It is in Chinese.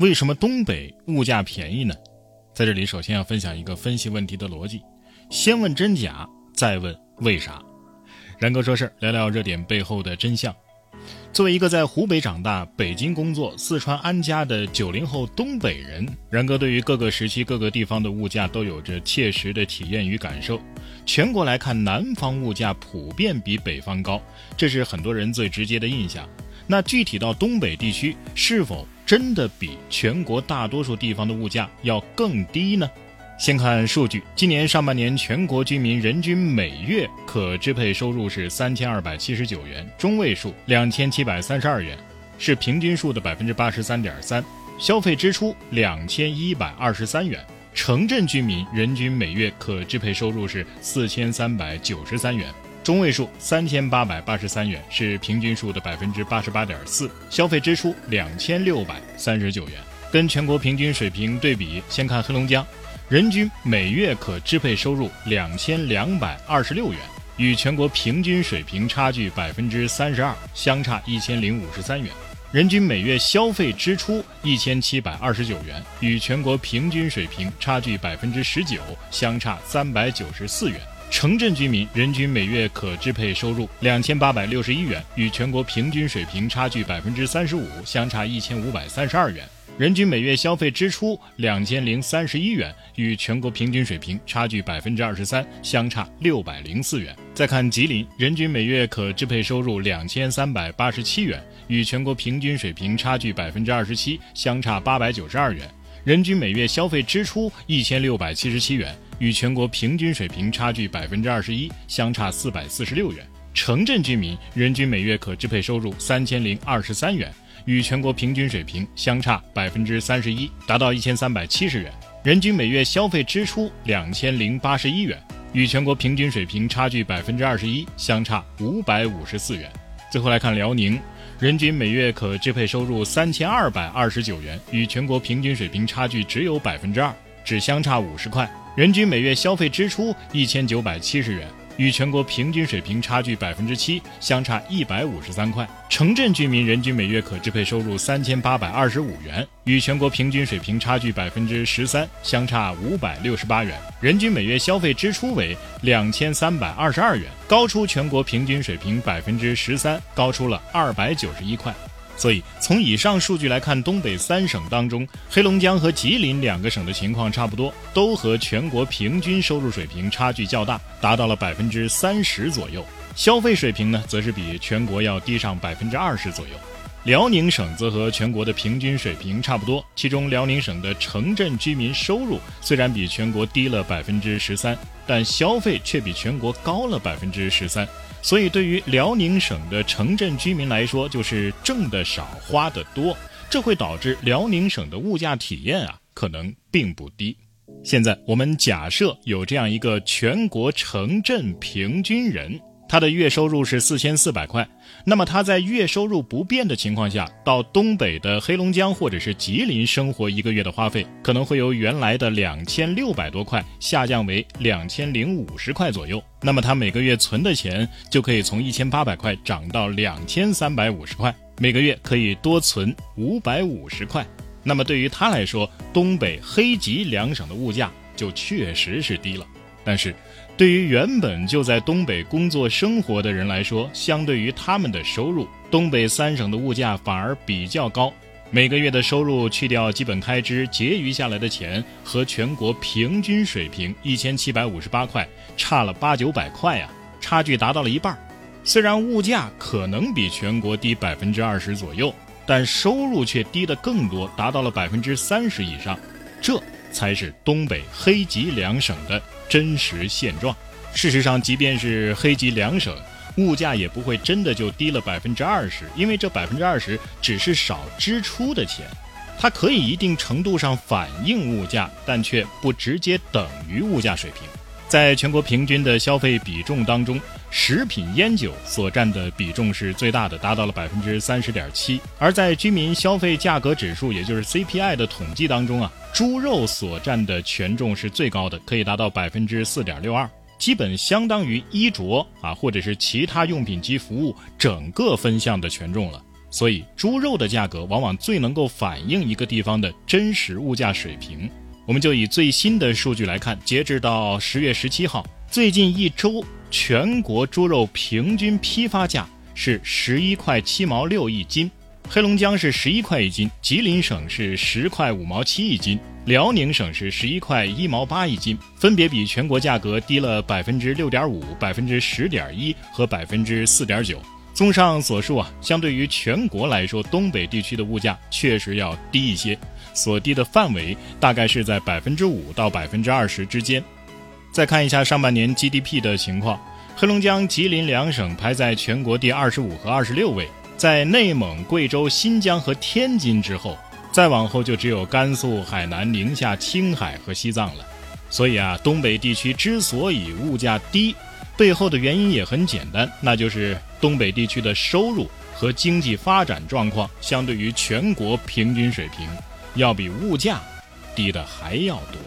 为什么东北物价便宜呢？在这里，首先要分享一个分析问题的逻辑：先问真假，再问为啥。然哥说事儿，聊聊热点背后的真相。作为一个在湖北长大、北京工作、四川安家的九零后东北人，然哥对于各个时期、各个地方的物价都有着切实的体验与感受。全国来看，南方物价普遍比北方高，这是很多人最直接的印象。那具体到东北地区，是否真的比全国大多数地方的物价要更低呢？先看数据，今年上半年全国居民人均每月可支配收入是三千二百七十九元，中位数两千七百三十二元，是平均数的百分之八十三点三。消费支出两千一百二十三元，城镇居民人均每月可支配收入是四千三百九十三元，中位数三千八百八十三元，是平均数的百分之八十八点四。消费支出两千六百三十九元，跟全国平均水平对比，先看黑龙江。人均每月可支配收入两千两百二十六元，与全国平均水平差距百分之三十二，相差一千零五十三元。人均每月消费支出一千七百二十九元，与全国平均水平差距百分之十九，相差三百九十四元。城镇居民人均每月可支配收入两千八百六十一元，与全国平均水平差距百分之三十五，相差一千五百三十二元。人均每月消费支出两千零三十一元，与全国平均水平差距百分之二十三，相差六百零四元。再看吉林，人均每月可支配收入两千三百八十七元，与全国平均水平差距百分之二十七，相差八百九十二元。人均每月消费支出一千六百七十七元，与全国平均水平差距百分之二十一，相差四百四十六元。城镇居民人均每月可支配收入三千零二十三元。与全国平均水平相差百分之三十一，达到一千三百七十元。人均每月消费支出两千零八十一元，与全国平均水平差距百分之二十一，相差五百五十四元。最后来看辽宁，人均每月可支配收入三千二百二十九元，与全国平均水平差距只有百分之二，只相差五十块。人均每月消费支出一千九百七十元。与全国平均水平差距百分之七，相差一百五十三块。城镇居民人均每月可支配收入三千八百二十五元，与全国平均水平差距百分之十三，相差五百六十八元。人均每月消费支出为两千三百二十二元，高出全国平均水平百分之十三，高出了二百九十一块。所以，从以上数据来看，东北三省当中，黑龙江和吉林两个省的情况差不多，都和全国平均收入水平差距较大，达到了百分之三十左右。消费水平呢，则是比全国要低上百分之二十左右。辽宁省则和全国的平均水平差不多，其中辽宁省的城镇居民收入虽然比全国低了百分之十三，但消费却比全国高了百分之十三。所以，对于辽宁省的城镇居民来说，就是挣得少，花得多，这会导致辽宁省的物价体验啊，可能并不低。现在，我们假设有这样一个全国城镇平均人。他的月收入是四千四百块，那么他在月收入不变的情况下，到东北的黑龙江或者是吉林生活一个月的花费，可能会由原来的两千六百多块下降为两千零五十块左右。那么他每个月存的钱就可以从一千八百块涨到两千三百五十块，每个月可以多存五百五十块。那么对于他来说，东北黑吉两省的物价就确实是低了。但是，对于原本就在东北工作生活的人来说，相对于他们的收入，东北三省的物价反而比较高。每个月的收入去掉基本开支，结余下来的钱和全国平均水平一千七百五十八块差了八九百块呀，差距达到了一半。虽然物价可能比全国低百分之二十左右，但收入却低得更多，达到了百分之三十以上。这才是东北黑吉两省的。真实现状。事实上，即便是黑吉两省，物价也不会真的就低了百分之二十，因为这百分之二十只是少支出的钱，它可以一定程度上反映物价，但却不直接等于物价水平。在全国平均的消费比重当中，食品烟酒所占的比重是最大的，达到了百分之三十点七。而在居民消费价格指数，也就是 CPI 的统计当中啊，猪肉所占的权重是最高的，可以达到百分之四点六二，基本相当于衣着啊或者是其他用品及服务整个分项的权重了。所以猪肉的价格往往最能够反映一个地方的真实物价水平。我们就以最新的数据来看，截至到十月十七号，最近一周全国猪肉平均批发价是十一块七毛六一斤，黑龙江是十一块一斤，吉林省是十块五毛七一斤，辽宁省是十一块一毛八一斤，分别比全国价格低了百分之六点五、百分之十点一和百分之四点九。综上所述啊，相对于全国来说，东北地区的物价确实要低一些。所低的范围大概是在百分之五到百分之二十之间。再看一下上半年 GDP 的情况，黑龙江、吉林两省排在全国第二十五和二十六位，在内蒙、贵州、新疆和天津之后，再往后就只有甘肃、海南、宁夏、青海和西藏了。所以啊，东北地区之所以物价低，背后的原因也很简单，那就是东北地区的收入和经济发展状况相对于全国平均水平。要比物价低的还要多。